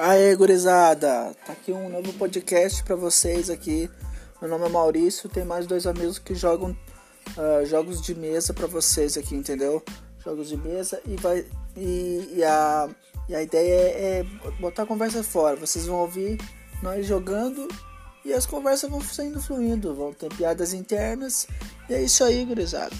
Aê, gurizada! Tá aqui um novo podcast para vocês aqui. Meu nome é Maurício, tem mais dois amigos que jogam uh, jogos de mesa para vocês aqui, entendeu? Jogos de mesa e vai e, e, a, e a ideia é, é botar a conversa fora. Vocês vão ouvir nós jogando e as conversas vão saindo fluindo, vão ter piadas internas. E é isso aí, gurizada.